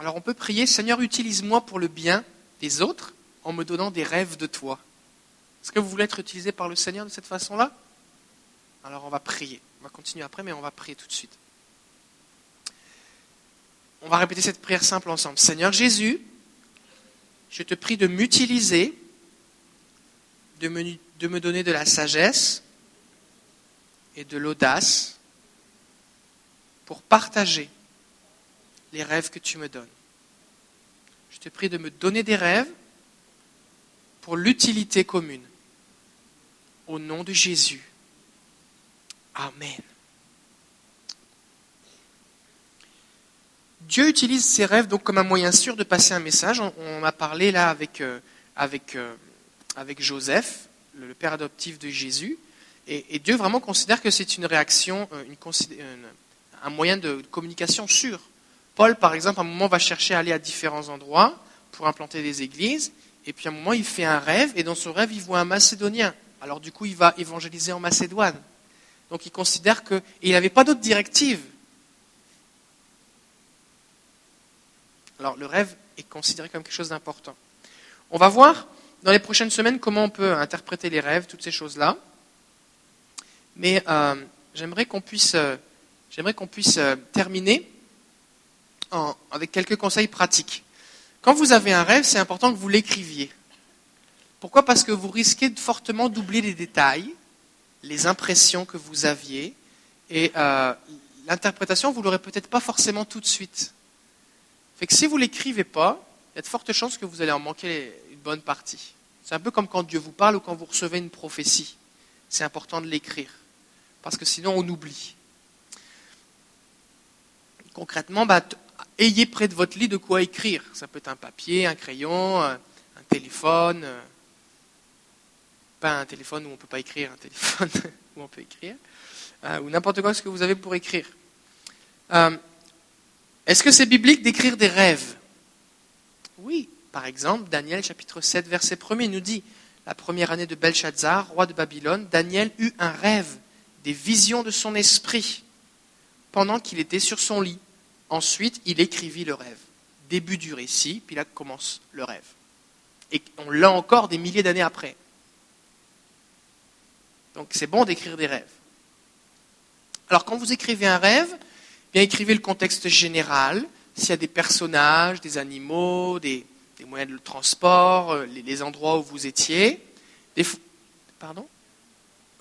Alors on peut prier, Seigneur, utilise-moi pour le bien des autres en me donnant des rêves de toi. Est-ce que vous voulez être utilisé par le Seigneur de cette façon-là? Alors on va prier. On va continuer après, mais on va prier tout de suite. On va répéter cette prière simple ensemble. Seigneur Jésus, je te prie de m'utiliser, de me, donner de la sagesse et de l'audace pour partager les rêves que tu me donnes. Je te prie de me donner des rêves pour l'utilité commune au nom de Jésus. Amen. Dieu utilise ses rêves donc comme un moyen sûr de passer un message. On, a parlé là avec, euh, avec, euh, avec Joseph, le, père adoptif de Jésus. Et, Dieu vraiment considère que c'est une réaction, euh, une, un moyen de communication sûr. Paul, par exemple, à un moment va chercher à aller à différents endroits pour implanter des églises. Et puis à un moment, il fait un rêve, et dans ce rêve, il voit un Macédonien. Alors du coup, il va évangéliser en Macédoine. Donc il considère que... Et il n'avait pas d'autre directive. Alors le rêve est considéré comme quelque chose d'important. On va voir dans les prochaines semaines comment on peut interpréter les rêves, toutes ces choses-là. Mais euh, j'aimerais qu'on puisse, euh, j'aimerais qu'on puisse euh, terminer avec quelques conseils pratiques. Quand vous avez un rêve, c'est important que vous l'écriviez. Pourquoi? Parce que vous risquez de fortement d'oublier les détails, les impressions que vous aviez, et euh, l'interprétation, vous l'aurez peut-être pas forcément tout de suite. Fait que si vous l'écrivez pas, il y a de fortes chances que vous allez en manquer une bonne partie. C'est un peu comme quand Dieu vous parle ou quand vous recevez une prophétie. C'est important de l'écrire, parce que sinon on oublie. Concrètement, bah, ayez près de votre lit de quoi écrire. Ça peut être un papier, un crayon, un téléphone. Euh, pas un téléphone où on ne peut pas écrire, un téléphone où on peut écrire. Euh, ou n'importe quoi ce que vous avez pour écrire. Euh, est-ce que c'est biblique d'écrire des rêves? Oui. Par exemple, Daniel chapitre 7, verset 1 nous dit, la première année de Belshazzar, roi de Babylone, Daniel eut un rêve, des visions de son esprit, pendant qu'il était sur son lit. Ensuite, il écrivit le rêve. Début du récit, puis là commence le rêve. Et on l'a encore des milliers d'années après. Donc c'est bon d'écrire des rêves. Alors quand vous écrivez un rêve, bien écrivez le contexte général, s'il y a des personnages, des animaux, des, moyens de transport, euh, les, endroits où vous étiez. pardon?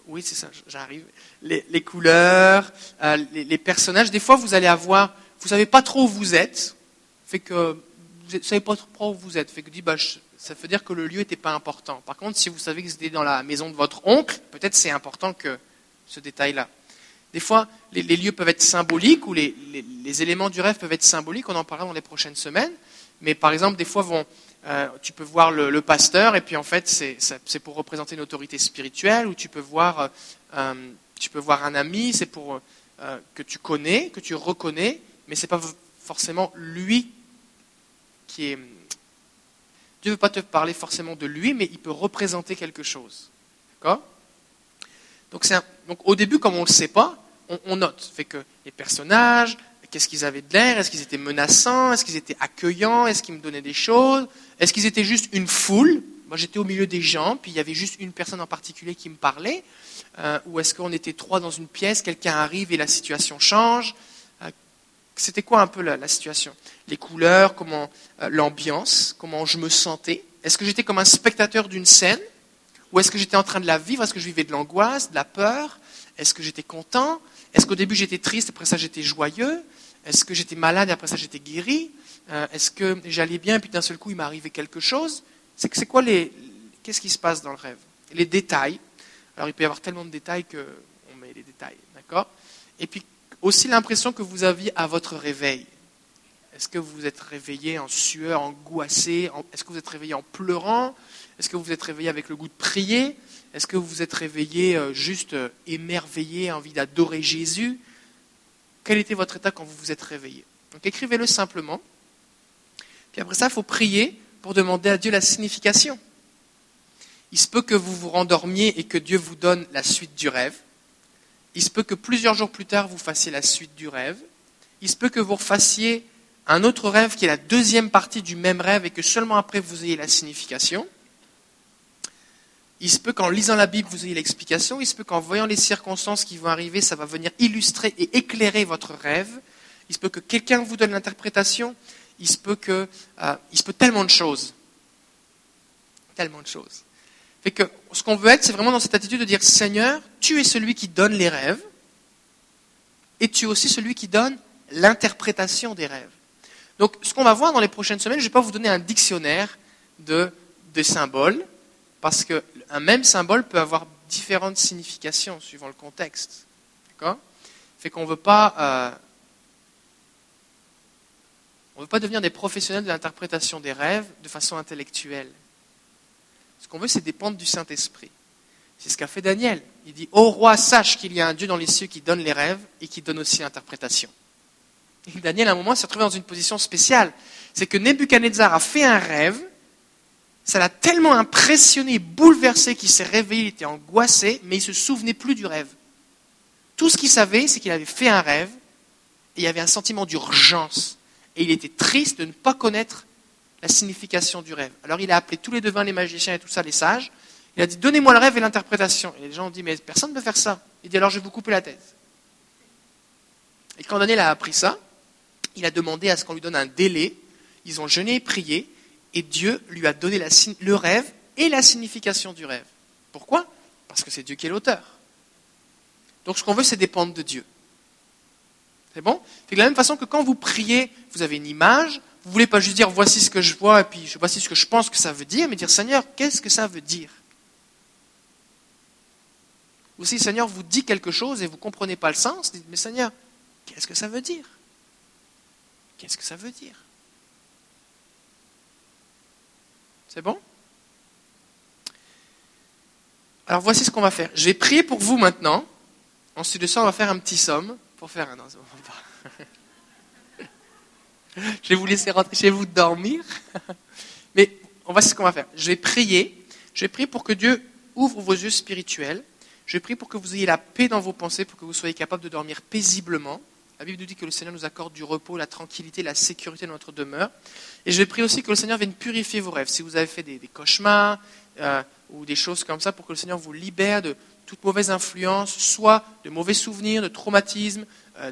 Oui, c'est ça, j'arrive. Les, couleurs, euh, les, personnages. Des fois, vous allez avoir, vous savez pas trop où vous êtes, fait que vous ne savez pas trop où vous êtes, fait que dit, bah, ça veut dire que le lieu n'était pas important. Par contre, si vous savez que c'était dans la maison de votre oncle, peut-être c'est important que ce détail-là. Des fois, les, lieux peuvent être symboliques ou les, éléments du rêve peuvent être symboliques. On en parlera dans les prochaines semaines. Mais par exemple, des fois, euh, tu peux voir le, pasteur et puis en fait, c'est pour représenter une autorité spirituelle. Ou tu peux voir, euh, euh, tu peux voir un ami, c'est pour que tu connais, que tu reconnais, mais c'est pas forcément lui qui est. Dieu ne veut pas te parler forcément de lui, mais il peut représenter quelque chose. D'accord? Donc, donc, au début, comme on ne le sait pas, on, note. Fait que les personnages, qu'est-ce qu'ils avaient de l'air? Est-ce qu'ils étaient menaçants? Est-ce qu'ils étaient accueillants? Est-ce qu'ils me donnaient des choses? Est-ce qu'ils étaient juste une foule? Moi, j'étais au milieu des gens, puis il y avait juste une personne en particulier qui me parlait. Euh, ou est-ce qu'on était trois dans une pièce, quelqu'un arrive et la situation change? C'était quoi un peu la, situation? Les couleurs, comment euh, l'ambiance, comment je me sentais? Est-ce que j'étais comme un spectateur d'une scène? Ou est-ce que j'étais en train de la vivre? Est-ce que je vivais de l'angoisse, de la peur? Est-ce que j'étais content? Est-ce qu'au début j'étais triste, après ça j'étais joyeux? Est-ce que j'étais malade après ça j'étais guéri? Euh, Est-ce que j'allais bien puis d'un seul coup il m'est arrivé quelque chose? C'est quoi les qu'est-ce qui se passe dans le rêve? Les détails. Alors il peut y avoir tellement de détails que on met les détails, d'accord? Et puis aussi l'impression que vous aviez à votre réveil. Est-ce que vous êtes réveillé en sueur, angoissé Est-ce que vous êtes réveillé en pleurant? Est-ce que vous êtes réveillé avec le goût de prier? Est-ce que vous vous êtes réveillé euh, juste euh, émerveillé, envie d'adorer Jésus? Quel était votre état quand vous vous êtes réveillé? Donc écrivez-le simplement. Puis après ça, il faut prier pour demander à Dieu la signification. Il se peut que vous vous rendormiez et que Dieu vous donne la suite du rêve. Il se peut que plusieurs jours plus tard, vous fassiez la suite du rêve. Il se peut que vous refassiez un autre rêve qui est la deuxième partie du même rêve et que seulement après vous ayez la signification. Il se peut qu'en lisant la Bible, vous ayez l'explication. Il se peut qu'en voyant les circonstances qui vont arriver, ça va venir illustrer et éclairer votre rêve. Il se peut que quelqu'un vous donne l'interprétation. Il se peut que, euh, il se peut tellement de choses. Tellement de choses. Fait que ce qu'on veut être, c'est vraiment dans cette attitude de dire Seigneur, tu es celui qui donne les rêves, et tu es aussi celui qui donne l'interprétation des rêves. Donc, ce qu'on va voir dans les prochaines semaines, je ne vais pas vous donner un dictionnaire de, symboles, parce qu'un même symbole peut avoir différentes significations suivant le contexte. D'accord? Fait qu'on ne veut pas. Euh, on veut pas devenir des professionnels de l'interprétation des rêves de façon intellectuelle. Ce qu'on veut, c'est dépendre du Saint-Esprit. C'est ce qu'a fait Daniel. Il dit Ô roi, sache qu'il y a un Dieu dans les cieux qui donne les rêves et qui donne aussi l'interprétation. Et Daniel, à un moment, s'est retrouvé dans une position spéciale. C'est que Nebuchadnezzar a fait un rêve ça l'a tellement impressionné, bouleversé qu'il s'est réveillé, il était angoissé, mais il ne se souvenait plus du rêve. Tout ce qu'il savait, c'est qu'il avait fait un rêve, et il y avait un sentiment d'urgence. Et il était triste de ne pas connaître la signification du rêve. Alors il a appelé tous les devins, les magiciens et tout ça, les sages. Il a dit Donnez-moi le rêve et l'interprétation. Et les gens ont dit Mais personne ne peut faire ça. Il dit Alors je vais vous couper la tête. Et quand Daniel a appris ça, il a demandé à ce qu'on lui donne un délai. Ils ont jeûné et prié et Dieu lui a donné le rêve et la signification du rêve. Pourquoi? Parce que c'est Dieu qui est l'auteur. Donc ce qu'on veut, c'est dépendre de Dieu. C'est bon? C'est de la même façon que quand vous priez, vous avez une image, vous voulez pas juste dire voici ce que je vois et puis voici ce que je pense que ça veut dire, mais dire Seigneur, qu'est-ce que ça veut dire? Ou si Seigneur vous dit quelque chose et vous ne comprenez pas le sens, dites mais Seigneur, qu'est-ce que ça veut dire? Qu'est-ce que ça veut dire? C'est bon? Alors voici ce qu'on va faire. Je vais prier pour vous maintenant. Ensuite de ça, on va faire un petit somme pour faire un. je vais vous laisser rentrer chez vous dormir. Mais on va ce qu'on va faire. Je vais prier. Je vais prier pour que Dieu ouvre vos yeux spirituels. Je prie pour que vous ayez la paix dans vos pensées, pour que vous soyez capable de dormir paisiblement. La Bible nous dit que le Seigneur nous accorde du repos, la tranquillité, la sécurité dans notre demeure. Et je prier aussi que le Seigneur vienne purifier vos rêves. Si vous avez fait des, cauchemars euh, ou des choses comme ça, pour que le Seigneur vous libère de toute mauvaise influence, soit de mauvais souvenirs, de traumatismes,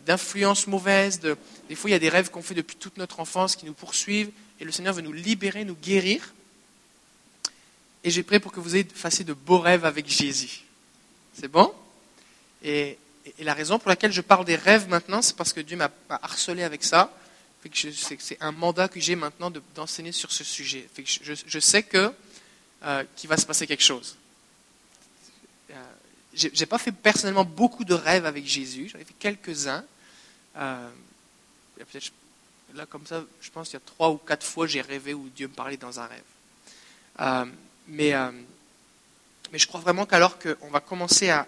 d'influences mauvaises. De... Des fois, il y a des rêves qu'on fait depuis toute notre enfance qui nous poursuivent. Et le Seigneur veut nous libérer, nous guérir. Et j'ai prié pour que vous ayez fassiez de beaux rêves avec Jésus. C'est bon? Et, la raison pour laquelle je parle des rêves maintenant, c'est parce que Dieu m'a harcelé avec ça. C'est un mandat que j'ai maintenant d'enseigner sur ce sujet. je, sais que euh, qu'il va se passer quelque chose. Euh, n'ai pas fait personnellement beaucoup de rêves avec Jésus. J'en ai fait quelques-uns. Euh, là, comme ça, je pense qu'il y a trois ou quatre fois j'ai rêvé où Dieu me parlait dans un rêve. mais mais je crois vraiment qu'alors qu'on va commencer à,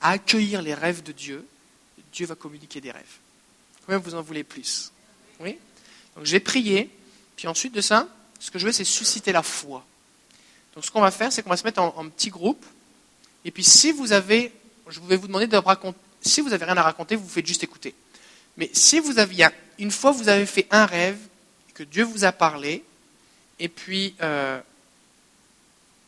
accueillir les rêves de Dieu, Dieu va communiquer des rêves. Combien vous en voulez plus? Oui? Donc je vais prier, puis ensuite de ça, ce que je veux, c'est susciter la foi. Donc ce qu'on va faire, c'est qu'on va se mettre en, petits groupes, et puis si vous avez, je vais vous demander de raconter, si vous n'avez rien à raconter, vous faites juste écouter. Mais si vous aviez, une fois vous avez fait un rêve, que Dieu vous a parlé, et puis euh,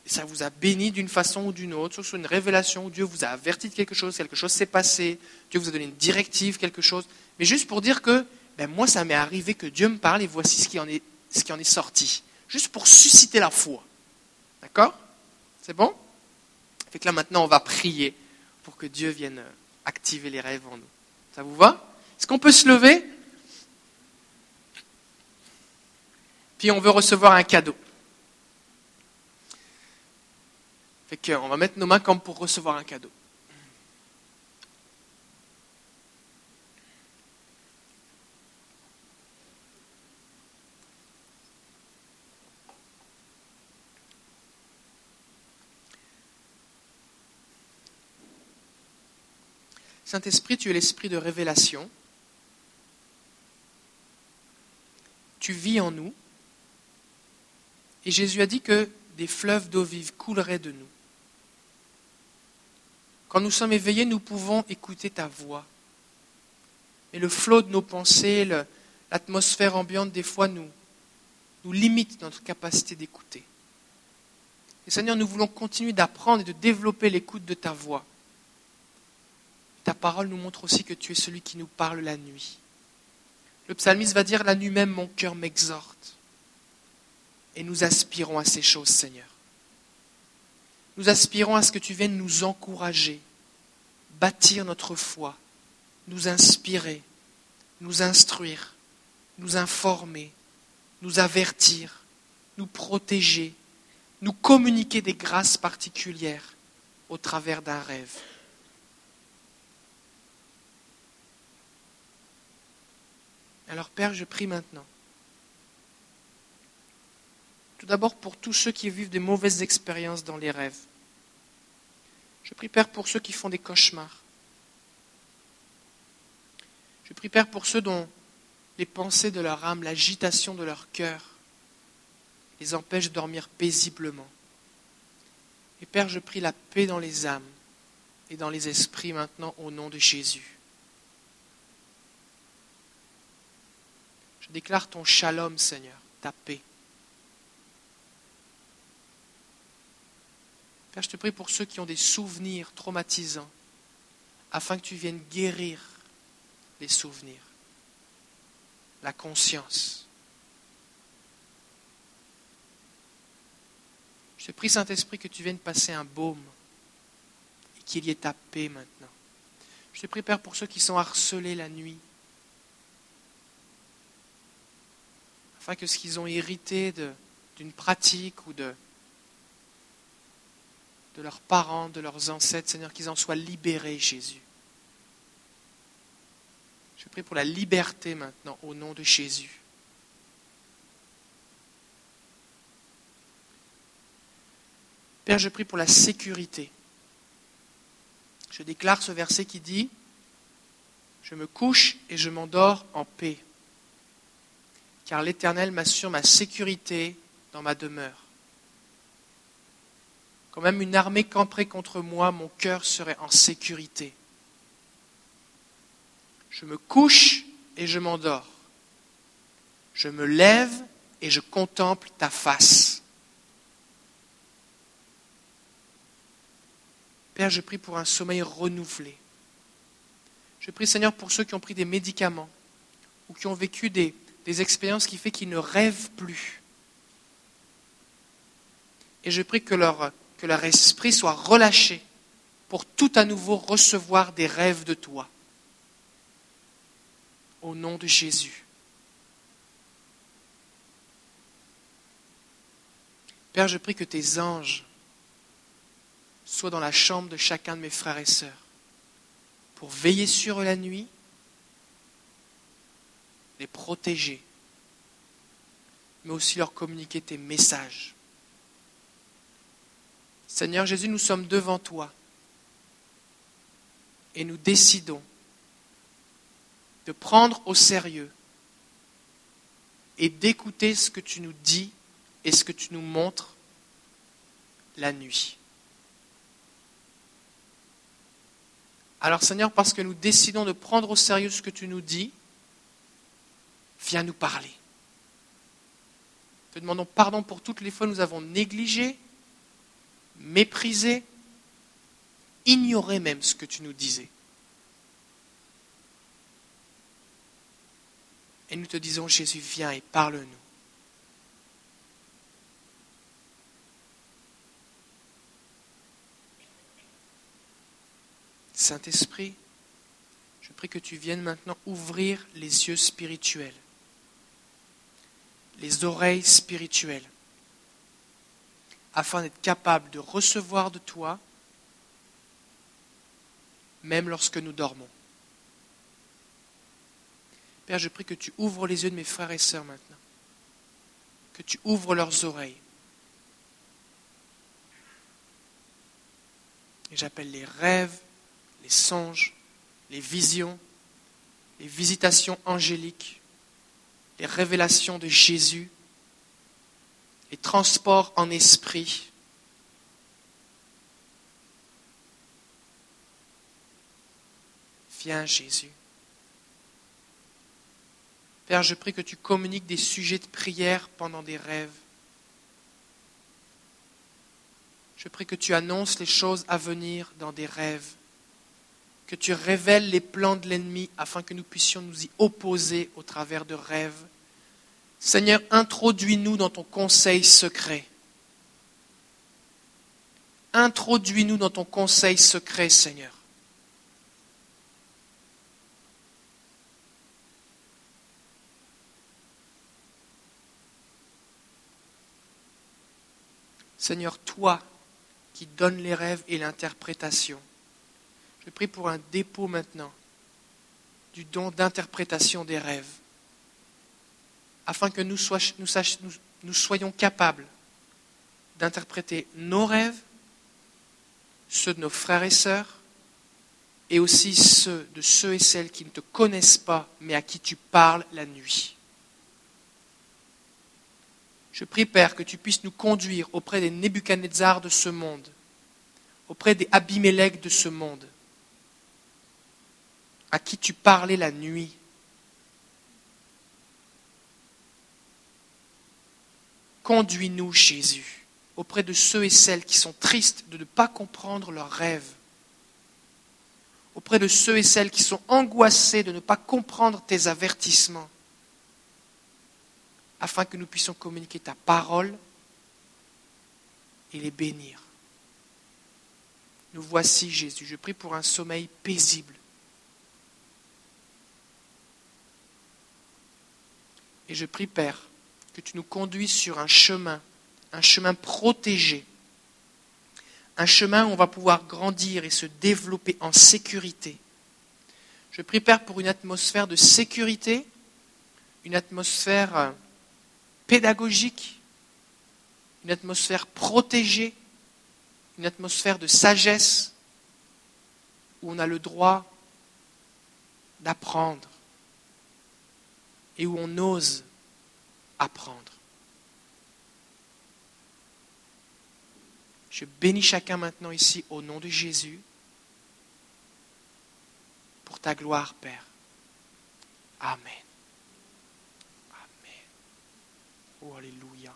ça vous a béni d'une façon ou d'une autre, soit une révélation où Dieu vous a averti de quelque chose, quelque chose s'est passé, Dieu vous a donné une directive, quelque chose. Mais juste pour dire que ben moi, ça m'est arrivé que Dieu me parle et voici ce qui en est, ce qui en est sorti. Juste pour susciter la foi. D'accord? C'est bon? Fait que là, maintenant, on va prier pour que Dieu vienne activer les rêves en nous. Ça vous va? Est-ce qu'on peut se lever? Puis on veut recevoir un cadeau. On va mettre nos mains comme pour recevoir un cadeau. Saint-Esprit, tu es l'esprit de révélation. Tu vis en nous. Et Jésus a dit que des fleuves d'eau vive couleraient de nous. Quand nous sommes éveillés, nous pouvons écouter ta voix. Mais le flot de nos pensées, l'atmosphère ambiante, des fois, nous, nous limite notre capacité d'écouter. Et Seigneur, nous voulons continuer d'apprendre et de développer l'écoute de ta voix. Ta parole nous montre aussi que tu es celui qui nous parle la nuit. Le psalmiste va dire, la nuit même, mon cœur m'exhorte. Et nous aspirons à ces choses, Seigneur. Nous aspirons à ce que tu viennes nous encourager, bâtir notre foi, nous inspirer, nous instruire, nous informer, nous avertir, nous protéger, nous communiquer des grâces particulières au travers d'un rêve. Alors Père, je prie maintenant. Tout d'abord pour tous ceux qui vivent des mauvaises expériences dans les rêves. Je prie Père pour ceux qui font des cauchemars. Je prie Père pour ceux dont les pensées de leur âme, l'agitation de leur cœur les empêchent de dormir paisiblement. Et Père, je prie la paix dans les âmes et dans les esprits maintenant au nom de Jésus. Je déclare ton shalom, Seigneur, ta paix. Père, je te prie pour ceux qui ont des souvenirs traumatisants, afin que tu viennes guérir les souvenirs, la conscience. Je te prie, Saint-Esprit, que tu viennes passer un baume et qu'il y ait ta paix maintenant. Je te prie, Père, pour ceux qui sont harcelés la nuit. Afin que ce qu'ils ont hérité d'une pratique ou de, de leurs parents, de leurs ancêtres, Seigneur, qu'ils en soient libérés, Jésus. Je prie pour la liberté maintenant au nom de Jésus. Père, je prie pour la sécurité. Je déclare ce verset qui dit, Je me couche et je m'endors en paix, car l'Éternel m'assure ma sécurité dans ma demeure. Quand même une armée camperait contre moi, mon cœur serait en sécurité. Je me couche et je m'endors. Je me lève et je contemple ta face. Père, je prie pour un sommeil renouvelé. Je prie, Seigneur, pour ceux qui ont pris des médicaments ou qui ont vécu des, des expériences qui font qu'ils ne rêvent plus. Et je prie que leur, esprit soit relâché pour tout à nouveau recevoir des rêves de toi. Au nom de Jésus. Père, je prie que tes anges soient dans la chambre de chacun de mes frères et sœurs pour veiller sur la nuit, les protéger, mais aussi leur communiquer tes messages. Seigneur Jésus, nous sommes devant toi et nous décidons de prendre au sérieux et d'écouter ce que tu nous dis et ce que tu nous montres la nuit. Alors Seigneur, parce que nous décidons de prendre au sérieux ce que tu nous dis, viens nous parler. Te demandons pardon pour toutes les fois où nous avons négligé, méprisé, ignoré même ce que tu nous disais. Et nous te disons, Jésus, viens et parle-nous. Saint-Esprit, je prie que tu viennes maintenant ouvrir les yeux spirituels, les oreilles spirituelles, afin d'être capable de recevoir de toi, même lorsque nous dormons. Père, je prie que tu ouvres les yeux de mes frères et sœurs maintenant, que tu ouvres leurs oreilles. Et j'appelle les rêves les songes, les visions, les visitations angéliques, les révélations de Jésus, les transports en esprit. Viens Jésus. Père, je prie que tu communiques des sujets de prière pendant des rêves. Je prie que tu annonces les choses à venir dans des rêves que tu révèles les plans de l'ennemi afin que nous puissions nous y opposer au travers de rêves. Seigneur, introduis-nous dans ton conseil secret. Introduis-nous dans ton conseil secret, Seigneur. Seigneur, toi qui donnes les rêves et l'interprétation, je prie pour un dépôt maintenant du don d'interprétation des rêves, afin que nous, soyons capables d'interpréter nos rêves, ceux de nos frères et sœurs, et aussi ceux de ceux et celles qui ne te connaissent pas, mais à qui tu parles la nuit. Je prie, Père, que tu puisses nous conduire auprès des Nebuchadnezzar de ce monde, auprès des Abimelech de ce monde, à qui tu parlais la nuit. Conduis-nous, Jésus, auprès de ceux et celles qui sont tristes de ne pas comprendre leurs rêves, auprès de ceux et celles qui sont angoissés de ne pas comprendre tes avertissements, afin que nous puissions communiquer ta parole et les bénir. Nous voici, Jésus. Je prie pour un sommeil paisible Et je prie, Père, que tu nous conduis sur un chemin, un chemin protégé, un chemin où on va pouvoir grandir et se développer en sécurité. Je prie, Père, pour une atmosphère de sécurité, une atmosphère euh, pédagogique, une atmosphère protégée, une atmosphère de sagesse, où on a le droit d'apprendre et où on ose apprendre. Je bénis chacun maintenant ici au nom de Jésus pour ta gloire, Père. Amen. Amen. Oh, Alléluia.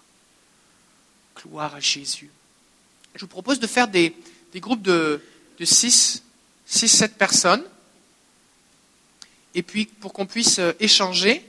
Gloire à Jésus. Je vous propose de faire des, groupes de, de 6, 6, 7 personnes. Et puis, pour qu'on puisse échanger,